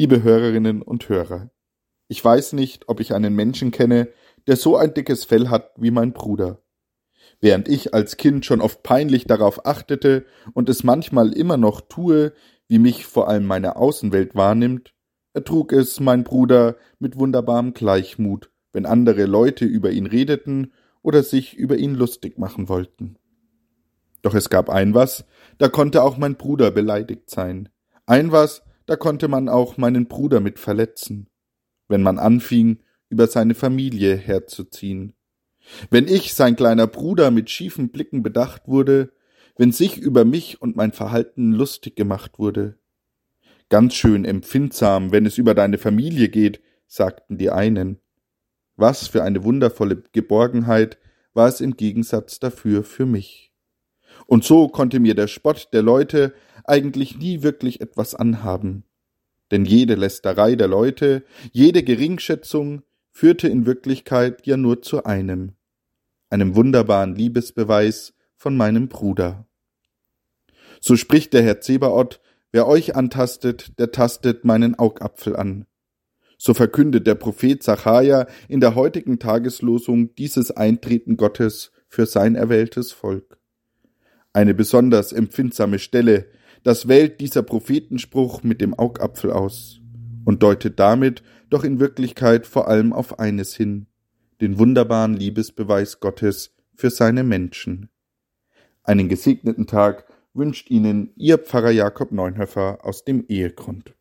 Liebe Hörerinnen und Hörer, ich weiß nicht, ob ich einen Menschen kenne, der so ein dickes Fell hat wie mein Bruder. Während ich als Kind schon oft peinlich darauf achtete und es manchmal immer noch tue, wie mich vor allem meine Außenwelt wahrnimmt, ertrug es mein Bruder mit wunderbarem Gleichmut, wenn andere Leute über ihn redeten oder sich über ihn lustig machen wollten. Doch es gab ein was, da konnte auch mein Bruder beleidigt sein. Ein was, da konnte man auch meinen Bruder mit verletzen, wenn man anfing, über seine Familie herzuziehen. Wenn ich, sein kleiner Bruder, mit schiefen Blicken bedacht wurde, wenn sich über mich und mein Verhalten lustig gemacht wurde. Ganz schön empfindsam, wenn es über deine Familie geht, sagten die einen. Was für eine wundervolle Geborgenheit war es im Gegensatz dafür für mich. Und so konnte mir der Spott der Leute eigentlich nie wirklich etwas anhaben. Denn jede Lästerei der Leute, jede Geringschätzung führte in Wirklichkeit ja nur zu einem, einem wunderbaren Liebesbeweis von meinem Bruder. So spricht der Herr Zebaoth, wer euch antastet, der tastet meinen Augapfel an. So verkündet der Prophet Zachariah in der heutigen Tageslosung dieses Eintreten Gottes für sein erwähltes Volk. Eine besonders empfindsame Stelle, das wählt dieser Prophetenspruch mit dem Augapfel aus und deutet damit doch in Wirklichkeit vor allem auf eines hin, den wunderbaren Liebesbeweis Gottes für seine Menschen. Einen gesegneten Tag wünscht Ihnen Ihr Pfarrer Jakob Neunhöfer aus dem Ehegrund.